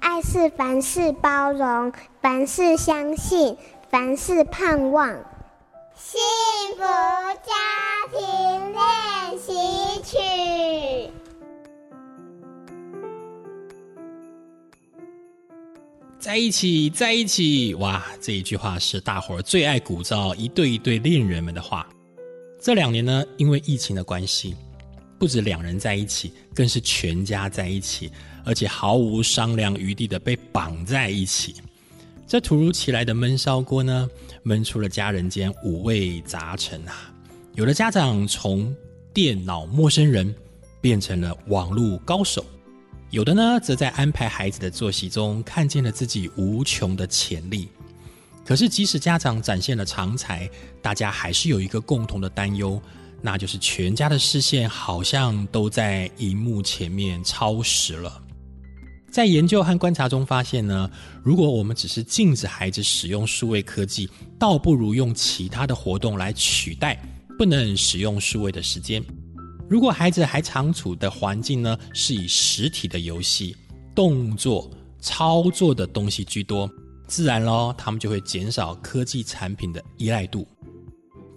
爱是凡事包容，凡事相信，凡事盼望。幸福家庭练习曲。在一起，在一起，哇！这一句话是大伙儿最爱鼓噪一对一对恋人们的话。这两年呢，因为疫情的关系，不止两人在一起，更是全家在一起，而且毫无商量余地的被绑在一起。这突如其来的闷烧锅呢，闷出了家人间五味杂陈啊！有的家长从电脑陌生人变成了网络高手，有的呢，则在安排孩子的作息中看见了自己无穷的潜力。可是，即使家长展现了长才，大家还是有一个共同的担忧。那就是全家的视线好像都在荧幕前面超时了。在研究和观察中发现呢，如果我们只是禁止孩子使用数位科技，倒不如用其他的活动来取代不能使用数位的时间。如果孩子还常处的环境呢，是以实体的游戏、动作、操作的东西居多，自然咯，他们就会减少科技产品的依赖度。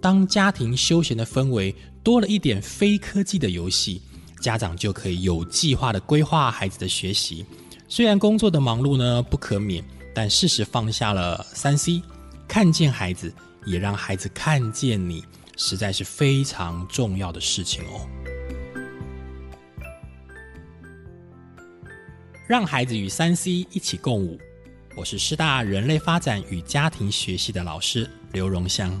当家庭休闲的氛围多了一点非科技的游戏，家长就可以有计划的规划孩子的学习。虽然工作的忙碌呢不可免，但适时放下了三 C，看见孩子，也让孩子看见你，实在是非常重要的事情哦。让孩子与三 C 一起共舞。我是师大人类发展与家庭学系的老师刘荣香。